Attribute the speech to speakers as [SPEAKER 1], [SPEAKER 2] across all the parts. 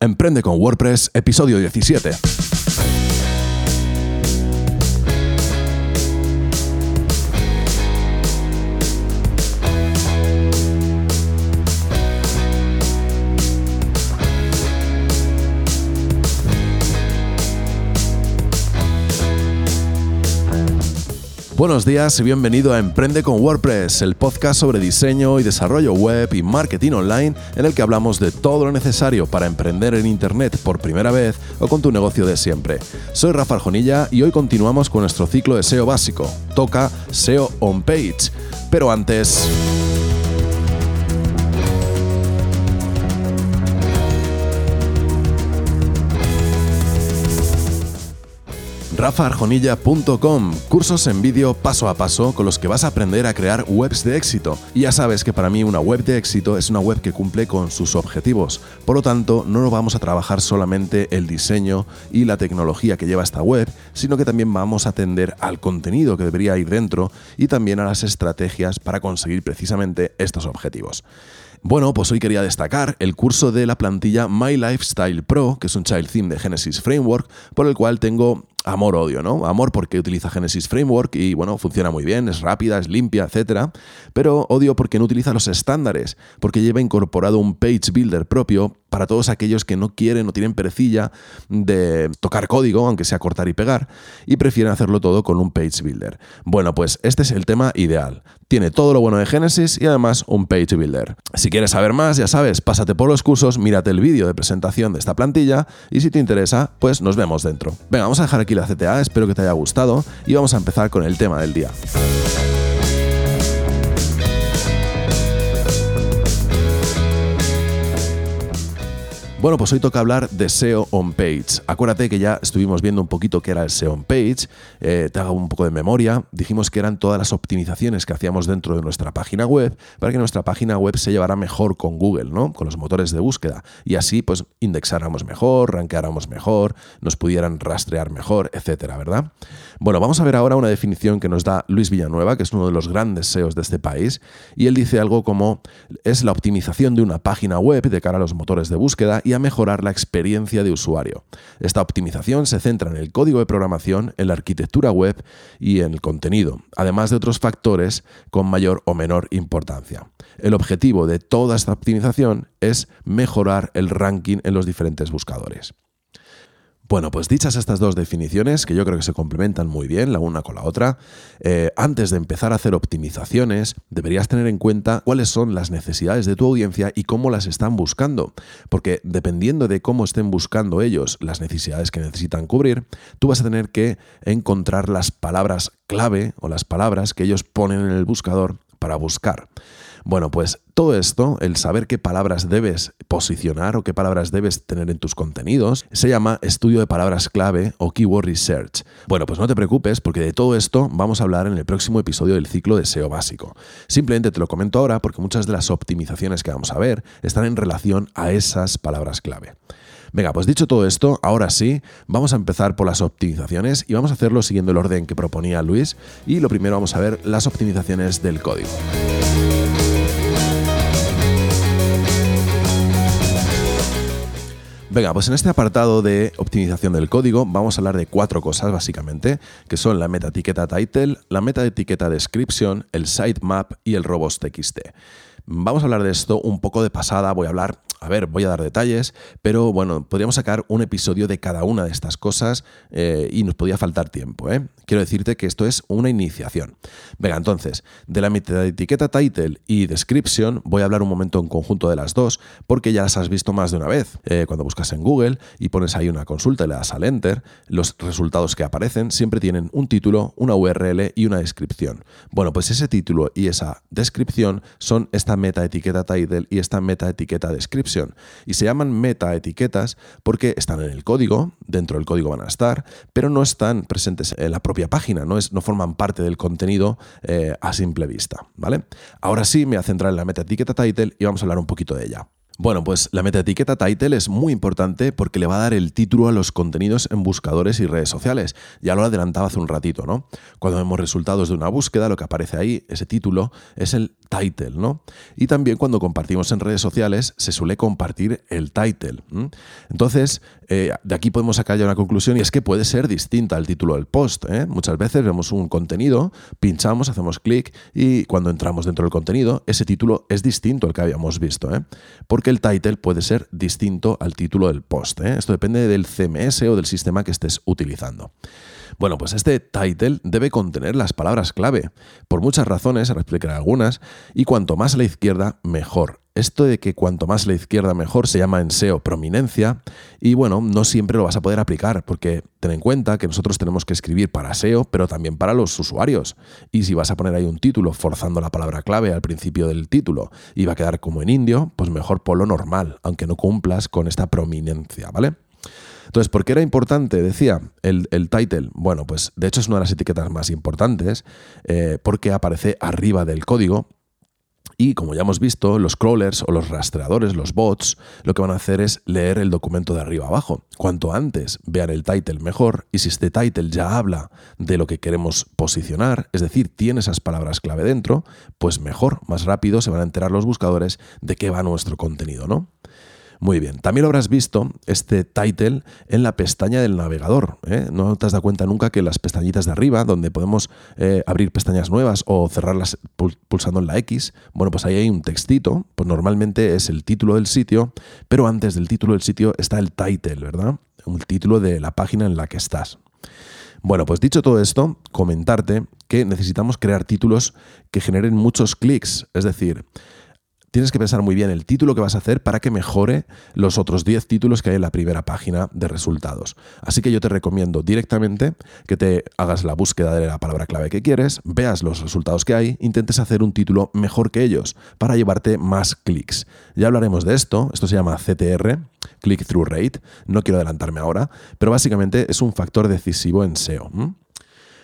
[SPEAKER 1] Emprende con WordPress, episodio 17. Buenos días y bienvenido a Emprende con WordPress, el podcast sobre diseño y desarrollo web y marketing online en el que hablamos de todo lo necesario para emprender en Internet por primera vez o con tu negocio de siempre. Soy Rafa Arjonilla y hoy continuamos con nuestro ciclo de SEO básico. Toca SEO on page. Pero antes... rafaarjonilla.com, cursos en vídeo paso a paso con los que vas a aprender a crear webs de éxito. Y ya sabes que para mí una web de éxito es una web que cumple con sus objetivos. Por lo tanto, no vamos a trabajar solamente el diseño y la tecnología que lleva esta web, sino que también vamos a atender al contenido que debería ir dentro y también a las estrategias para conseguir precisamente estos objetivos. Bueno, pues hoy quería destacar el curso de la plantilla My Lifestyle Pro, que es un child theme de Genesis Framework, por el cual tengo amor-odio, ¿no? Amor porque utiliza Genesis Framework y, bueno, funciona muy bien, es rápida, es limpia, etc. Pero odio porque no utiliza los estándares, porque lleva incorporado un page builder propio para todos aquellos que no quieren o tienen perecilla de tocar código, aunque sea cortar y pegar, y prefieren hacerlo todo con un page builder. Bueno, pues este es el tema ideal. Tiene todo lo bueno de Genesis y además un page builder. Si quieres saber más, ya sabes, pásate por los cursos, mírate el vídeo de presentación de esta plantilla y si te interesa, pues nos vemos dentro. Venga, vamos a dejar aquí la CTA, espero que te haya gustado y vamos a empezar con el tema del día. Bueno, pues hoy toca hablar de SEO on page. Acuérdate que ya estuvimos viendo un poquito qué era el SEO on page. Eh, te hago un poco de memoria. Dijimos que eran todas las optimizaciones que hacíamos dentro de nuestra página web para que nuestra página web se llevara mejor con Google, ¿no? Con los motores de búsqueda. Y así, pues, indexáramos mejor, rankeáramos mejor, nos pudieran rastrear mejor, etcétera, ¿verdad? Bueno, vamos a ver ahora una definición que nos da Luis Villanueva, que es uno de los grandes SEOs de este país. Y él dice algo como: es la optimización de una página web de cara a los motores de búsqueda y a mejorar la experiencia de usuario. Esta optimización se centra en el código de programación, en la arquitectura web y en el contenido, además de otros factores con mayor o menor importancia. El objetivo de toda esta optimización es mejorar el ranking en los diferentes buscadores. Bueno, pues dichas estas dos definiciones, que yo creo que se complementan muy bien la una con la otra, eh, antes de empezar a hacer optimizaciones, deberías tener en cuenta cuáles son las necesidades de tu audiencia y cómo las están buscando. Porque dependiendo de cómo estén buscando ellos las necesidades que necesitan cubrir, tú vas a tener que encontrar las palabras clave o las palabras que ellos ponen en el buscador para buscar. Bueno, pues todo esto, el saber qué palabras debes posicionar o qué palabras debes tener en tus contenidos, se llama estudio de palabras clave o keyword research. Bueno, pues no te preocupes porque de todo esto vamos a hablar en el próximo episodio del ciclo de SEO básico. Simplemente te lo comento ahora porque muchas de las optimizaciones que vamos a ver están en relación a esas palabras clave. Venga, pues dicho todo esto, ahora sí, vamos a empezar por las optimizaciones y vamos a hacerlo siguiendo el orden que proponía Luis y lo primero vamos a ver las optimizaciones del código. Venga, pues en este apartado de optimización del código vamos a hablar de cuatro cosas básicamente, que son la meta etiqueta title, la meta etiqueta description, el sitemap y el robots.txt. Vamos a hablar de esto un poco de pasada, voy a hablar a ver, voy a dar detalles, pero bueno, podríamos sacar un episodio de cada una de estas cosas eh, y nos podía faltar tiempo. ¿eh? Quiero decirte que esto es una iniciación. Venga, entonces, de la etiqueta title y description voy a hablar un momento en conjunto de las dos, porque ya las has visto más de una vez. Eh, cuando buscas en Google y pones ahí una consulta y le das al enter, los resultados que aparecen siempre tienen un título, una URL y una descripción. Bueno, pues ese título y esa descripción son esta meta etiqueta title y esta meta etiqueta description y se llaman meta etiquetas porque están en el código, dentro del código van a estar, pero no están presentes en la propia página, no, es, no forman parte del contenido eh, a simple vista. ¿vale? Ahora sí me voy a centrar en la meta etiqueta title y vamos a hablar un poquito de ella. Bueno, pues la metaetiqueta title es muy importante porque le va a dar el título a los contenidos en buscadores y redes sociales. Ya lo adelantaba hace un ratito, ¿no? Cuando vemos resultados de una búsqueda, lo que aparece ahí, ese título, es el title, ¿no? Y también cuando compartimos en redes sociales se suele compartir el title. Entonces, eh, de aquí podemos sacar ya una conclusión y es que puede ser distinta al título del post. ¿eh? Muchas veces vemos un contenido, pinchamos, hacemos clic y cuando entramos dentro del contenido, ese título es distinto al que habíamos visto. ¿eh? El title puede ser distinto al título del post. Esto depende del CMS o del sistema que estés utilizando. Bueno, pues este title debe contener las palabras clave, por muchas razones, ahora explicaré algunas, y cuanto más a la izquierda, mejor. Esto de que cuanto más la izquierda mejor se llama en SEO prominencia y bueno, no siempre lo vas a poder aplicar porque ten en cuenta que nosotros tenemos que escribir para SEO pero también para los usuarios y si vas a poner ahí un título forzando la palabra clave al principio del título y va a quedar como en indio, pues mejor lo normal, aunque no cumplas con esta prominencia, ¿vale? Entonces, ¿por qué era importante? Decía el, title. Bueno, pues de hecho es una de las etiquetas más importantes eh, porque aparece arriba del código. Y como ya hemos visto, los crawlers o los rastreadores, los bots, lo que van a hacer es leer el documento de arriba abajo. Cuanto antes vean el title, mejor. Y si este title ya habla de lo que queremos posicionar, es decir, tiene esas palabras clave dentro, pues mejor, más rápido se van a enterar los buscadores de qué va nuestro contenido, ¿no? Muy bien, también lo habrás visto este title en la pestaña del navegador. ¿eh? No te has dado cuenta nunca que las pestañitas de arriba, donde podemos eh, abrir pestañas nuevas o cerrarlas pulsando en la X, bueno, pues ahí hay un textito, pues normalmente es el título del sitio, pero antes del título del sitio está el title, ¿verdad? Un título de la página en la que estás. Bueno, pues dicho todo esto, comentarte que necesitamos crear títulos que generen muchos clics, es decir, tienes que pensar muy bien el título que vas a hacer para que mejore los otros 10 títulos que hay en la primera página de resultados. Así que yo te recomiendo directamente que te hagas la búsqueda de la palabra clave que quieres, veas los resultados que hay, intentes hacer un título mejor que ellos para llevarte más clics. Ya hablaremos de esto, esto se llama CTR, Click-Through Rate, no quiero adelantarme ahora, pero básicamente es un factor decisivo en SEO.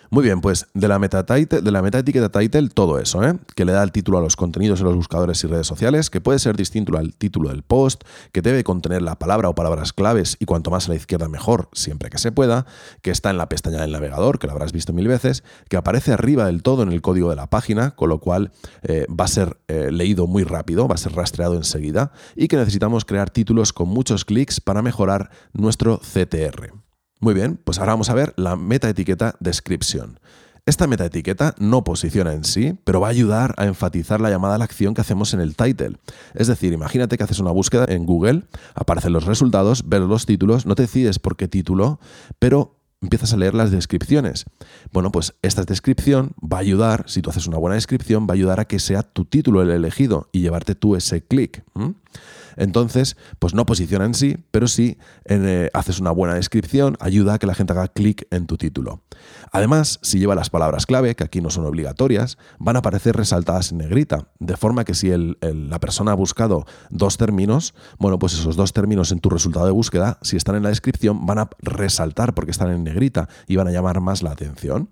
[SPEAKER 1] Muy bien, pues de la meta, de la meta etiqueta title, todo eso, ¿eh? que le da el título a los contenidos en los buscadores y redes sociales, que puede ser distinto al título del post, que debe contener la palabra o palabras claves y cuanto más a la izquierda mejor, siempre que se pueda, que está en la pestaña del navegador, que lo habrás visto mil veces, que aparece arriba del todo en el código de la página, con lo cual eh, va a ser eh, leído muy rápido, va a ser rastreado enseguida, y que necesitamos crear títulos con muchos clics para mejorar nuestro CTR. Muy bien, pues ahora vamos a ver la metaetiqueta description. Esta metaetiqueta no posiciona en sí, pero va a ayudar a enfatizar la llamada a la acción que hacemos en el title. Es decir, imagínate que haces una búsqueda en Google, aparecen los resultados, ves los títulos, no te decides por qué título, pero empiezas a leer las descripciones. Bueno, pues esta descripción va a ayudar, si tú haces una buena descripción, va a ayudar a que sea tu título el elegido y llevarte tú ese clic. Entonces, pues no posiciona en sí, pero sí eh, haces una buena descripción, ayuda a que la gente haga clic en tu título. Además, si lleva las palabras clave, que aquí no son obligatorias, van a aparecer resaltadas en negrita, de forma que si la persona ha buscado dos términos, bueno, pues esos dos términos en tu resultado de búsqueda, si están en la descripción, van a resaltar porque están en negrita y van a llamar más la atención.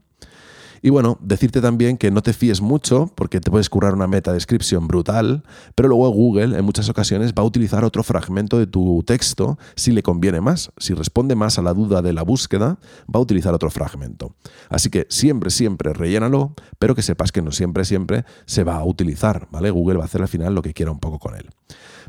[SPEAKER 1] Y bueno, decirte también que no te fíes mucho porque te puedes currar una meta description brutal, pero luego Google en muchas ocasiones va a utilizar otro fragmento de tu texto si le conviene más. Si responde más a la duda de la búsqueda, va a utilizar otro fragmento. Así que siempre, siempre rellénalo, pero que sepas que no siempre, siempre se va a utilizar, ¿vale? Google va a hacer al final lo que quiera un poco con él.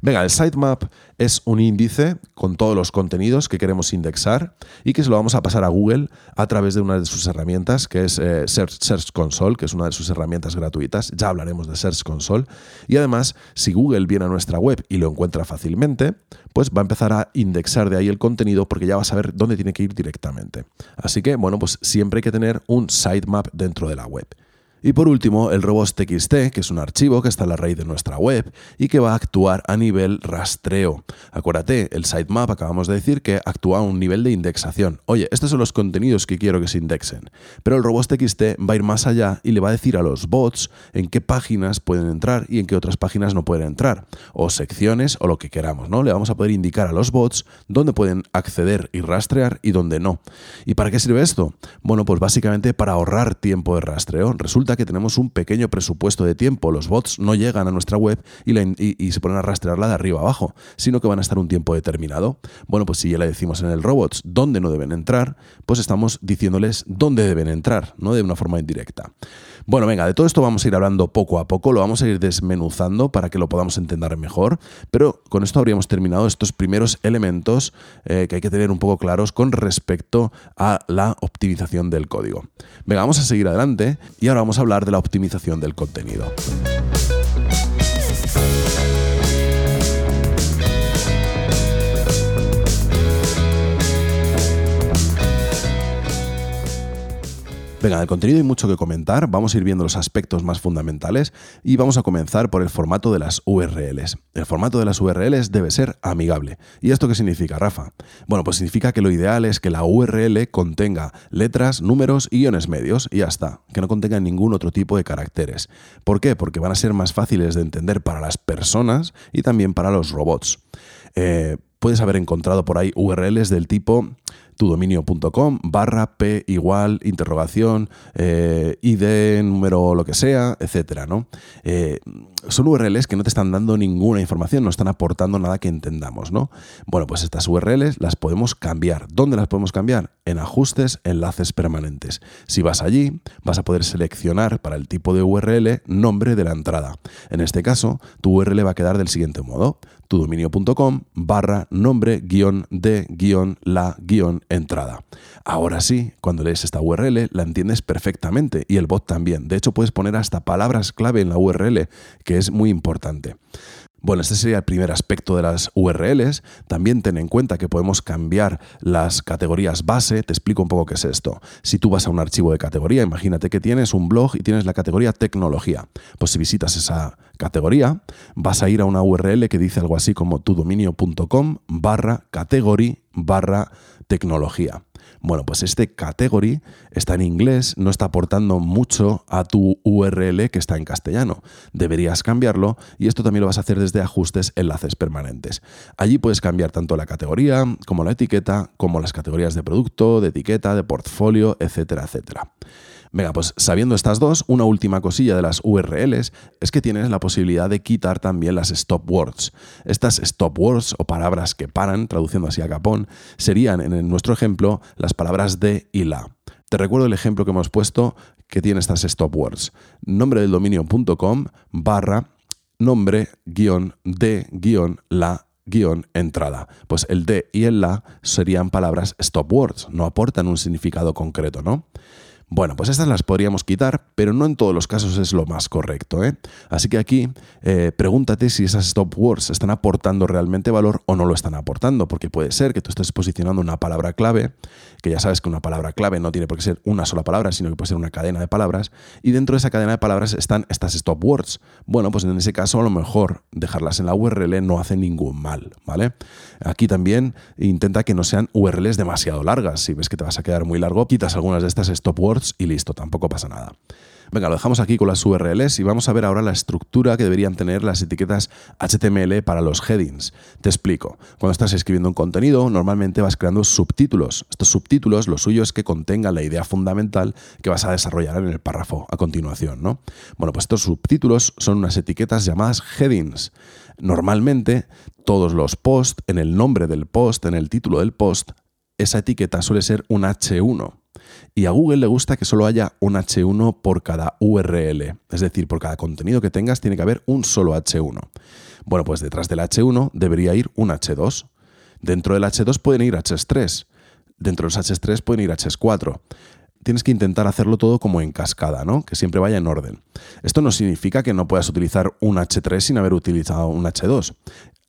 [SPEAKER 1] Venga, el sitemap es un índice con todos los contenidos que queremos indexar y que se lo vamos a pasar a Google a través de una de sus herramientas, que es eh, Search, Console, que es una de sus herramientas gratuitas. Ya hablaremos de Search Console. Y además, si Google viene a nuestra web y lo encuentra fácilmente, pues va a empezar a indexar de ahí el contenido porque ya va a saber dónde tiene que ir directamente. Así que, bueno, pues siempre hay que tener un sitemap dentro de la web. Y por último, el robots.txt, que es un archivo que está en la raíz de nuestra web y que va a actuar a nivel rastreo. Acuérdate, el sitemap acabamos de decir que actúa a un nivel de indexación. Oye, estos son los contenidos que quiero que se indexen. Pero el robots.txt va a ir más allá y le va a decir a los bots en qué páginas pueden entrar y en qué otras páginas no pueden entrar. O secciones o lo que queramos, ¿no? Le vamos a poder indicar a los bots dónde pueden acceder y rastrear y dónde no. ¿Y para qué sirve esto? Bueno, pues básicamente para ahorrar tiempo de rastreo. Resulta que tenemos un pequeño presupuesto de tiempo. Los bots no llegan a nuestra web y, se ponen a rastrearla de arriba abajo, sino que van a estar un tiempo determinado. Bueno, pues si ya le decimos en el robots dónde no deben entrar, pues estamos diciéndoles dónde deben entrar, no de una forma indirecta. Bueno, venga, de todo esto vamos a ir hablando poco a poco, lo vamos a ir desmenuzando para que lo podamos entender mejor, pero con esto habríamos terminado estos primeros elementos eh, que hay que tener un poco claros con respecto a la optimización del código. Venga, vamos a seguir adelante y ahora vamos a hablar de la optimización del contenido. Venga, del contenido hay mucho que comentar, vamos a ir viendo los aspectos más fundamentales y vamos a comenzar por el formato de las URLs. El formato de las URLs debe ser amigable. ¿Y esto qué significa, Rafa? Bueno, pues significa que lo ideal es que la URL contenga letras, números y guiones medios y ya está, que no contenga ningún otro tipo de caracteres. ¿Por qué? Porque van a ser más fáciles de entender para las personas y también para los robots. Eh, puedes haber encontrado por ahí URLs del tipo tudominio.com barra p igual interrogación eh, id número lo que sea etcétera no eh, son URLs que no te están dando ninguna información no están aportando nada que entendamos no bueno pues estas URLs las podemos cambiar. Dónde las podemos cambiar en ajustes enlaces permanentes. Si vas allí vas a poder seleccionar para el tipo de URL nombre de la entrada. En este caso tu URL va a quedar del siguiente modo tudominio.com barra nombre guion de guion la guion entrada. Ahora sí, cuando lees esta URL la entiendes perfectamente y el bot también. De hecho, puedes poner hasta palabras clave en la URL, que es muy importante. Bueno, este sería el primer aspecto de las URLs. También ten en cuenta que podemos cambiar las categorías base. Te explico un poco qué es esto. Si tú vas a un archivo de categoría, imagínate que tienes un blog y tienes la categoría tecnología. Pues si visitas esa categoría, vas a ir a una URL que dice algo así como tudominio.com barra category barra tecnología. Bueno, pues este category está en inglés, no está aportando mucho a tu URL que está en castellano. Deberías cambiarlo y esto también lo vas a hacer desde ajustes enlaces permanentes. Allí puedes cambiar tanto la categoría como la etiqueta, como las categorías de producto, de etiqueta, de portfolio, etcétera, etcétera. Venga, pues sabiendo estas dos, una última cosilla de las URLs es que tienes la posibilidad de quitar también las stop words. Estas stop words o palabras que paran, traduciendo así a capón, serían en nuestro ejemplo las palabras de y la. Te recuerdo el ejemplo que hemos puesto que tiene estas stop words. Nombre del dominio.com barra nombre guion de guion la guion entrada. Pues el de y el la serían palabras stop words, no aportan un significado concreto, ¿no? Bueno, pues estas las podríamos quitar, pero no en todos los casos es lo más correcto. ¿eh? Así que aquí eh, pregúntate si esas stop words están aportando realmente valor o no lo están aportando, porque puede ser que tú estés posicionando una palabra clave, que ya sabes que una palabra clave no tiene por qué ser una sola palabra, sino que puede ser una cadena de palabras, y dentro de esa cadena de palabras están estas stop words. Bueno, pues en ese caso a lo mejor dejarlas en la URL no hace ningún mal, ¿vale? Aquí también intenta que no sean URLs demasiado largas. Si ves que te vas a quedar muy largo, quitas algunas de estas stop words y listo, tampoco pasa nada. Venga, lo dejamos aquí con las URLs y vamos a ver ahora la estructura que deberían tener las etiquetas HTML para los headings. Te explico. Cuando estás escribiendo un contenido, normalmente vas creando subtítulos. Estos subtítulos, lo suyo es que contengan la idea fundamental que vas a desarrollar en el párrafo a continuación, ¿no? Bueno, pues estos subtítulos son unas etiquetas llamadas headings. Normalmente, todos los posts, en el nombre del post, en el título del post, esa etiqueta suele ser un H1. Y a Google le gusta que solo haya un H1 por cada URL. Es decir, por cada contenido que tengas tiene que haber un solo H1. Bueno, pues detrás del H1 debería ir un H2. Dentro del H2 pueden ir H3. Dentro de los H3 pueden ir H4 tienes que intentar hacerlo todo como en cascada, ¿no? Que siempre vaya en orden. Esto no significa que no puedas utilizar un H3 sin haber utilizado un H2.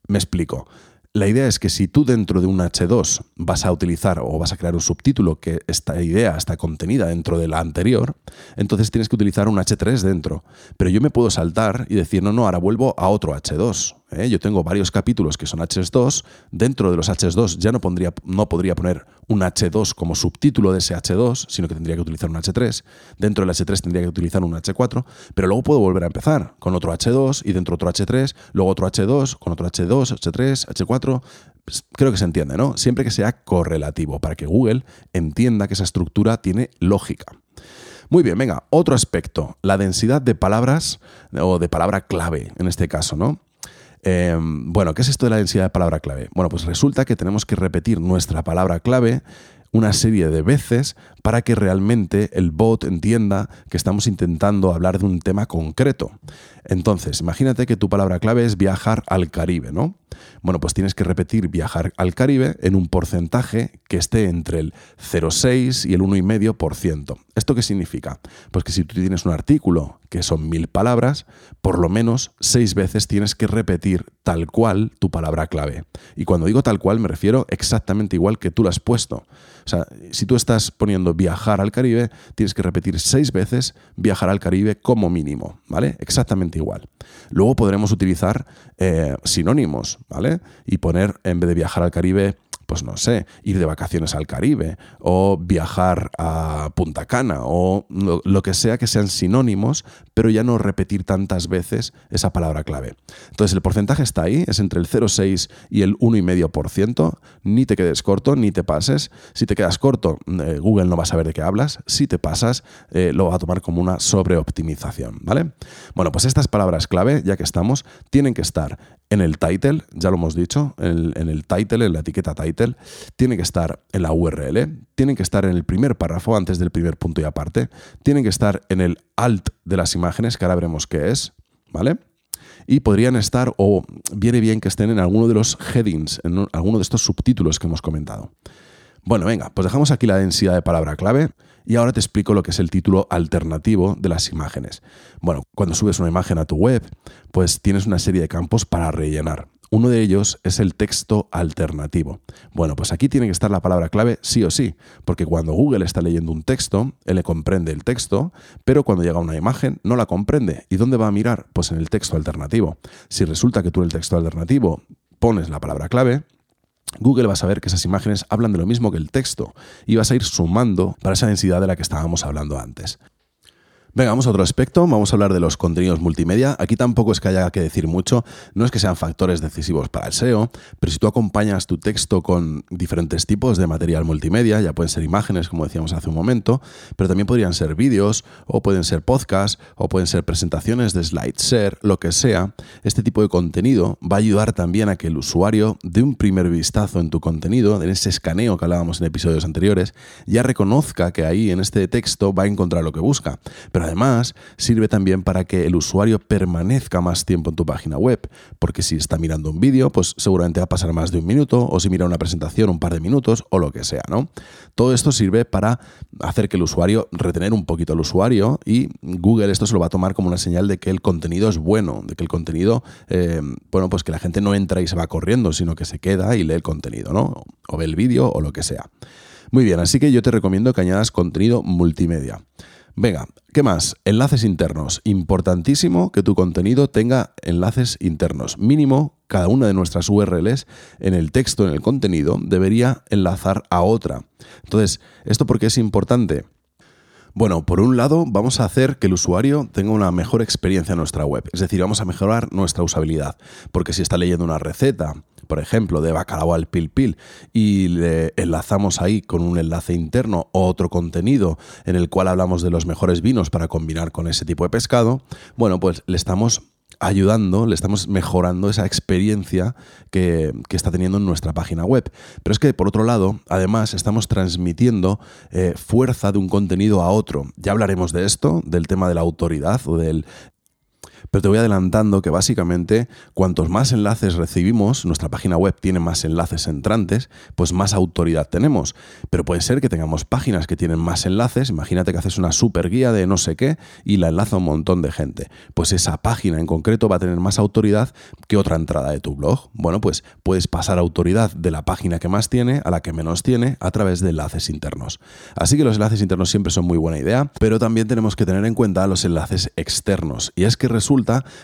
[SPEAKER 1] Me explico. La idea es que si tú dentro de un H2 vas a utilizar o vas a crear un subtítulo que esta idea está contenida dentro de la anterior, entonces tienes que utilizar un H3 dentro. Pero yo me puedo saltar y decir, no, no, ahora vuelvo a otro H2. ¿Eh? Yo tengo varios capítulos que son H2. Dentro de los H2 ya no, pondría, no podría poner un H2 como subtítulo de ese H2, sino que tendría que utilizar un H3. Dentro del H3 tendría que utilizar un H4, pero luego puedo volver a empezar con otro H2 y dentro otro H3, luego otro H2, con otro H2, H3, H4. creo que se entiende, ¿no? Siempre que sea correlativo, para que Google entienda que esa estructura tiene lógica. Muy bien, venga, otro aspecto, la densidad de palabras o de palabra clave en este caso, ¿no? Em, bueno, ¿qué es esto de la densidad de palabra clave? Bueno, pues resulta que tenemos que repetir nuestra palabra clave una serie de veces para que realmente el bot entienda que estamos intentando hablar de un tema concreto. Entonces, imagínate que tu palabra clave es viajar al Caribe, ¿no? Bueno, pues tienes que repetir viajar al Caribe en un porcentaje que esté entre el 0,6 y el 1,5%. ¿Esto qué significa? Pues que si tú tienes un artículo que son mil palabras, por lo menos seis veces tienes que repetir tal cual tu palabra clave. Y cuando digo tal cual me refiero exactamente igual que tú lo has puesto. O sea, si tú estás poniendo viajar al Caribe, tienes que repetir seis veces viajar al Caribe como mínimo, ¿vale? Exactamente igual. Luego podremos utilizar eh, sinónimos, ¿vale? Y poner, en vez de viajar al Caribe, pues no sé, ir de vacaciones al Caribe o viajar a Punta Cana o lo, que sea que sean sinónimos, pero ya no repetir tantas veces esa palabra clave. Entonces el porcentaje está ahí, es entre el 0,6 y el 1,5%, ni te quedes corto, ni te pases. Si te quedas corto, eh, Google no va a saber de qué hablas, si te pasas, eh, lo va a tomar como una sobreoptimización, ¿vale? Bueno, pues estas palabras clave, ya que estamos, tienen que estar en el title, ya lo hemos dicho, en el, title, en la etiqueta title, tiene que estar en la URL, tienen que estar en el primer párrafo antes del primer punto y aparte, tienen que estar en el alt de las imágenes, que ahora veremos qué es, ¿vale? Y podrían estar, o viene bien que estén en alguno de los headings, en alguno de estos subtítulos que hemos comentado. Bueno, venga, pues dejamos aquí la densidad de palabra clave y ahora te explico lo que es el título alternativo de las imágenes. Bueno, cuando subes una imagen a tu web, pues tienes una serie de campos para rellenar. Uno de ellos es el texto alternativo. Bueno, pues aquí tiene que estar la palabra clave sí o sí, porque cuando Google está leyendo un texto, él le comprende el texto, pero cuando llega una imagen no la comprende. ¿Y dónde va a mirar? Pues en el texto alternativo. Si resulta que tú en el texto alternativo pones la palabra clave, Google va a saber que esas imágenes hablan de lo mismo que el texto y vas a ir sumando para esa densidad de la que estábamos hablando antes. Venga, vamos a otro aspecto, vamos a hablar de los contenidos multimedia. Aquí tampoco es que haya que decir mucho, no es que sean factores decisivos para el SEO, pero si tú acompañas tu texto con diferentes tipos de material multimedia, ya pueden ser imágenes, como decíamos hace un momento, pero también podrían ser vídeos, o pueden ser podcasts, o pueden ser presentaciones de SlideShare, lo que sea, este tipo de contenido va a ayudar también a que el usuario dé un primer vistazo en tu contenido, en ese escaneo que hablábamos en episodios anteriores, ya reconozca que ahí en este texto va a encontrar lo que busca. Además sirve también para que el usuario permanezca más tiempo en tu página web, porque si está mirando un vídeo, pues seguramente va a pasar más de un minuto, o si mira una presentación un par de minutos, o lo que sea, ¿no? Todo esto sirve para hacer que el usuario, retener un poquito al usuario, y Google esto se lo va a tomar como una señal de que el contenido es bueno, de que el contenido, eh, bueno, pues que la gente no entra y se va corriendo, sino que se queda y lee el contenido, ¿no? O ve el vídeo o lo que sea. Muy bien, así que yo te recomiendo que añadas contenido multimedia. Venga, ¿qué más? Enlaces internos. Importantísimo que tu contenido tenga enlaces internos. Mínimo, cada una de nuestras URLs en el texto, en el contenido, debería enlazar a otra. Entonces, ¿esto por qué es importante? Bueno, por un lado, vamos a hacer que el usuario tenga una mejor experiencia en nuestra web, es decir, vamos a mejorar nuestra usabilidad, porque si está leyendo una receta, por ejemplo, de bacalao al pil pil, y le enlazamos ahí con un enlace interno otro contenido en el cual hablamos de los mejores vinos para combinar con ese tipo de pescado, bueno, pues le estamos ayudando, le estamos mejorando esa experiencia que, está teniendo en nuestra página web. Pero es que, por otro lado, además estamos transmitiendo eh, fuerza de un contenido a otro. Ya hablaremos de esto, del tema de la autoridad o del pero te voy adelantando que básicamente cuantos más enlaces recibimos, nuestra página web tiene más enlaces entrantes, pues más autoridad tenemos. Pero puede ser que tengamos páginas que tienen más enlaces, imagínate que haces una super guía de no sé qué y la enlaza un montón de gente. Pues esa página en concreto va a tener más autoridad que otra entrada de tu blog. Bueno, pues puedes pasar autoridad de la página que más tiene a la que menos tiene a través de enlaces internos. Así que los enlaces internos siempre son muy buena idea, pero también tenemos que tener en cuenta los enlaces externos. Y es que resulta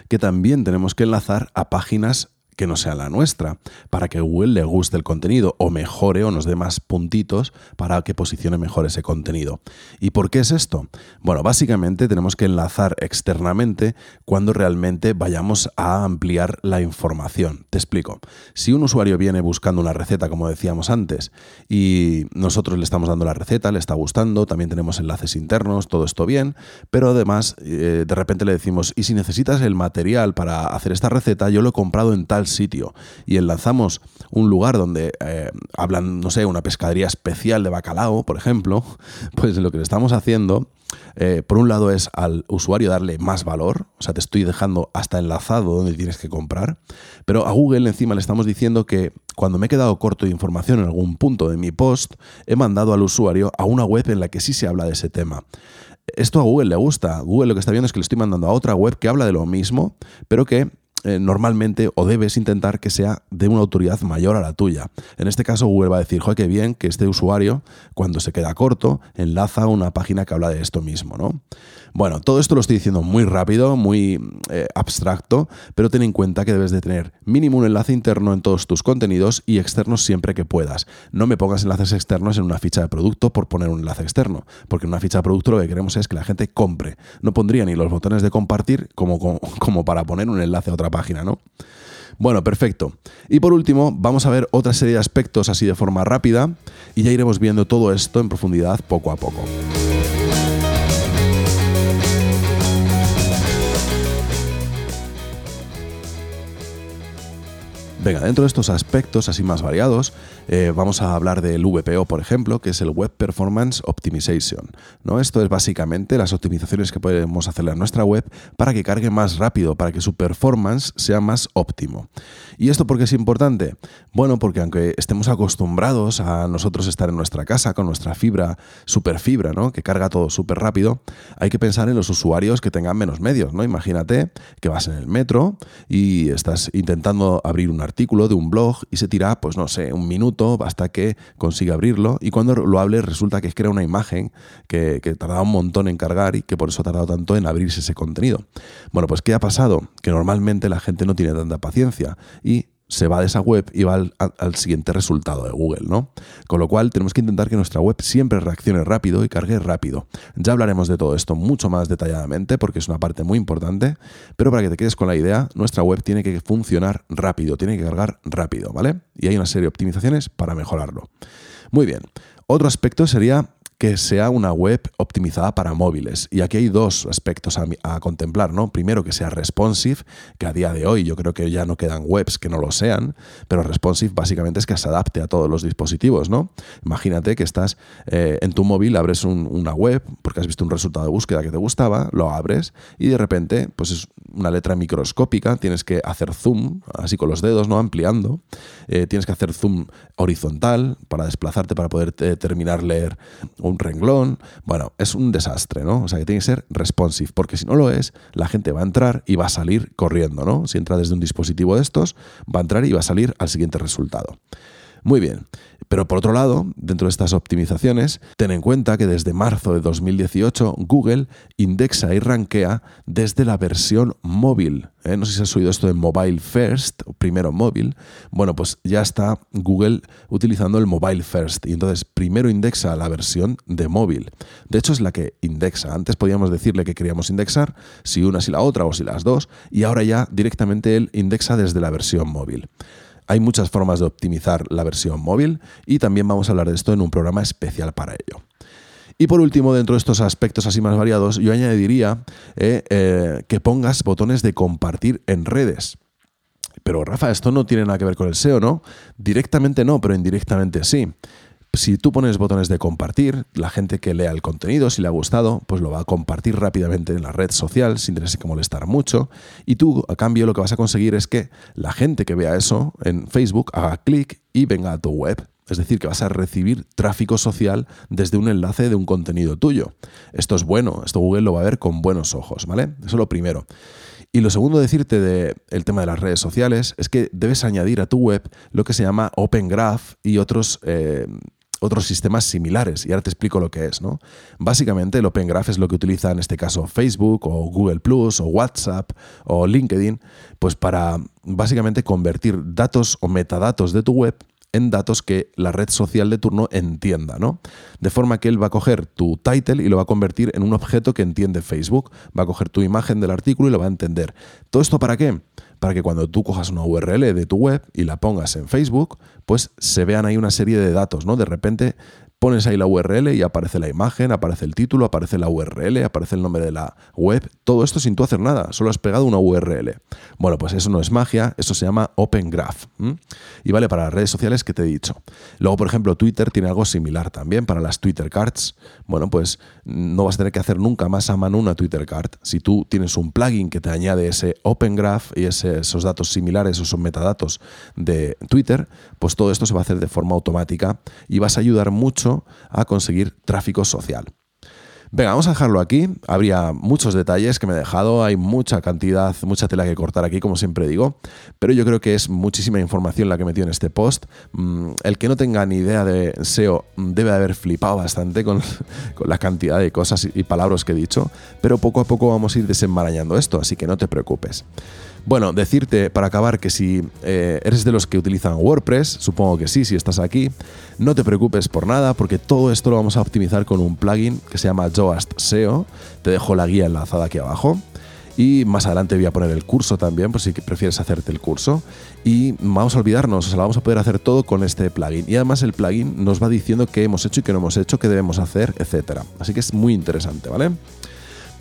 [SPEAKER 1] que también tenemos que enlazar a páginas que no sea la nuestra, para que Google le guste el contenido o mejore o nos dé más puntitos para que posicione mejor ese contenido. ¿Y por qué es esto? Bueno, básicamente tenemos que enlazar externamente cuando realmente vayamos a ampliar la información. Te explico. Si un usuario viene buscando una receta, como decíamos antes, y nosotros le estamos dando la receta, le está gustando, también tenemos enlaces internos, todo esto bien, pero además eh, de repente le decimos, y si necesitas el material para hacer esta receta, yo lo he comprado en tal sitio y enlazamos un lugar donde eh, hablan, no sé, una pescadería especial de bacalao, por ejemplo, pues lo que le estamos haciendo, eh, por un lado es al usuario darle más valor, o sea, te estoy dejando hasta enlazado donde tienes que comprar, pero a Google encima le estamos diciendo que cuando me he quedado corto de información en algún punto de mi post, he mandado al usuario a una web en la que sí se habla de ese tema. Esto a Google le gusta. Google lo que está viendo es que le estoy mandando a otra web que habla de lo mismo, pero que eh, normalmente o debes intentar que sea de una autoridad mayor a la tuya. En este caso, Google va a decir, joder, qué bien que este usuario, cuando se queda corto, enlaza una página que habla de esto mismo, ¿no? Bueno, todo esto lo estoy diciendo muy rápido, muy eh, abstracto, pero ten en cuenta que debes de tener mínimo un enlace interno en todos tus contenidos y externos siempre que puedas. No me pongas enlaces externos en una ficha de producto por poner un enlace externo, porque en una ficha de producto lo que queremos es que la gente compre. No pondría ni los botones de compartir como, como, como para poner un enlace a otra página, ¿no? Bueno, perfecto. Y por último, vamos a ver otra serie de aspectos así de forma rápida y ya iremos viendo todo esto en profundidad poco a poco. Venga, dentro de estos aspectos así más variados, eh, vamos a hablar del VPO, por ejemplo, que es el Web Performance Optimization. ¿no? Esto es básicamente las optimizaciones que podemos hacerle a nuestra web para que cargue más rápido, para que su performance sea más óptimo. ¿Y esto por qué es importante? Bueno, porque aunque estemos acostumbrados a nosotros estar en nuestra casa con nuestra fibra, super fibra, ¿no? que carga todo súper rápido, hay que pensar en los usuarios que tengan menos medios. ¿no? Imagínate que vas en el metro y estás intentando abrir un artículo de un blog y se tira, pues no sé, un minuto hasta que consiga abrirlo y cuando lo hable resulta que era una imagen que, que tardaba un montón en cargar y que por eso ha tardado tanto en abrirse ese contenido. Bueno, pues ¿qué ha pasado? Que normalmente la gente no tiene tanta paciencia y se va de esa web y va al, al, siguiente resultado de Google, ¿no? Con lo cual tenemos que intentar que nuestra web siempre reaccione rápido y cargue rápido. Ya hablaremos de todo esto mucho más detalladamente porque es una parte muy importante, pero para que te quedes con la idea, nuestra web tiene que funcionar rápido, tiene que cargar rápido, ¿vale? Y hay una serie de optimizaciones para mejorarlo. Muy bien. Otro aspecto sería que sea una web optimizada para móviles. Y aquí hay dos aspectos a, contemplar, ¿no? Primero, que sea responsive, que a día de hoy yo creo que ya no quedan webs que no lo sean, pero responsive básicamente es que se adapte a todos los dispositivos, ¿no? Imagínate que estás eh, en tu móvil, abres una web porque has visto un resultado de búsqueda que te gustaba, lo abres y de repente, pues es una letra microscópica, tienes que hacer zoom, así con los dedos, ¿no? Ampliando. Eh, tienes que hacer zoom horizontal para desplazarte, para poder eh, terminar leer un renglón. Bueno, es un desastre, ¿no? O sea que tiene que ser responsive, porque si no lo es, la gente va a entrar y va a salir corriendo, ¿no? Si entra desde un dispositivo de estos, va a entrar y va a salir al siguiente resultado. Muy bien. Pero por otro lado, dentro de estas optimizaciones, ten en cuenta que desde marzo de 2018 Google indexa y rankea desde la versión móvil. ¿eh? No sé si has oído esto de Mobile First, primero móvil. Bueno, pues ya está Google utilizando el Mobile First y entonces primero indexa la versión de móvil. De hecho es la que indexa. Antes podíamos decirle que queríamos indexar si una, si la otra o si las dos y ahora ya directamente él indexa desde la versión móvil. Hay muchas formas de optimizar la versión móvil y también vamos a hablar de esto en un programa especial para ello. Y por último, dentro de estos aspectos así más variados, yo añadiría eh, eh, que pongas botones de compartir en redes. Pero Rafa, esto no tiene nada que ver con el SEO, ¿no? Directamente no, pero indirectamente sí si tú pones botones de compartir, la gente que lea el contenido, si le ha gustado, pues lo va a compartir rápidamente en la red social sin tenerse que molestar mucho. Y tú, a cambio, lo que vas a conseguir es que la gente que vea eso en Facebook haga clic y venga a tu web. Es decir, que vas a recibir tráfico social desde un enlace de un contenido tuyo. Esto es bueno, esto Google lo va a ver con buenos ojos, ¿vale? Eso es lo primero. Y lo segundo decirte del tema de las redes sociales es que debes añadir a tu web lo que se llama Open Graph y otros eh, otros sistemas similares. Y ahora te explico lo que es, ¿no? Básicamente el Open Graph es lo que utiliza en este caso Facebook o Google Plus o WhatsApp o LinkedIn, pues para básicamente convertir datos o metadatos de tu web en datos que la red social de turno entienda, ¿no? De forma que él va a coger tu title y lo va a convertir en un objeto que entiende Facebook. Va a coger tu imagen del artículo y lo va a entender. ¿Todo esto para qué? Para que cuando tú cojas una URL de tu web y la pongas en Facebook, pues se vean ahí una serie de datos, ¿no? De repente pones ahí la URL y aparece la imagen, aparece el título, aparece la URL, aparece el nombre de la web, todo esto sin tú hacer nada, solo has pegado una URL. Bueno, pues eso no es magia, eso se llama Open Graph. Y vale para las redes sociales que te he dicho. Luego, por ejemplo, Twitter tiene algo similar también para las Twitter Cards. Bueno, pues no vas a tener que hacer nunca más a mano una Twitter Card. Si tú tienes un plugin que te añade ese Open Graph y esos datos similares, esos metadatos de Twitter, pues todo esto se va a hacer de forma automática y vas a ayudar mucho a conseguir tráfico social. Venga, vamos a dejarlo aquí. Habría muchos detalles que me he dejado, hay mucha cantidad, mucha tela que cortar aquí, como siempre digo, pero yo creo que es muchísima información la que he metido en este post. Mm, el que no tenga ni idea de SEO debe haber flipado bastante con, con la cantidad de cosas y palabras que he dicho, pero poco a poco vamos a ir desenmarañando esto, así que no te preocupes. Bueno, decirte para acabar que si eh, eres de los que utilizan WordPress, supongo que sí, si estás aquí, no te preocupes por nada porque todo esto lo vamos a optimizar con un plugin que se llama Joast SEO. Te dejo la guía enlazada aquí abajo. Y más adelante voy a poner el curso también, por si prefieres hacerte el curso. Y vamos a olvidarnos, o sea, vamos a poder hacer todo con este plugin. Y además el plugin nos va diciendo qué hemos hecho y qué no hemos hecho, qué debemos hacer, etc. Así que es muy interesante, ¿vale?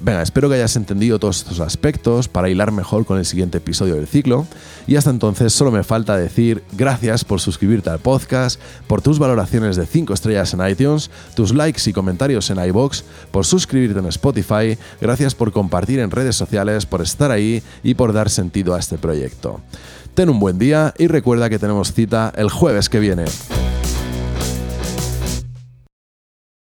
[SPEAKER 1] Venga, espero que hayas entendido todos estos aspectos para hilar mejor con el siguiente episodio del ciclo. Y hasta entonces solo me falta decir gracias por suscribirte al podcast, por tus valoraciones de 5 estrellas en iTunes, tus likes y comentarios en iBox, por suscribirte en Spotify, gracias por compartir en redes sociales, por estar ahí y por dar sentido a este proyecto. Ten un buen día y recuerda que tenemos cita el jueves que viene.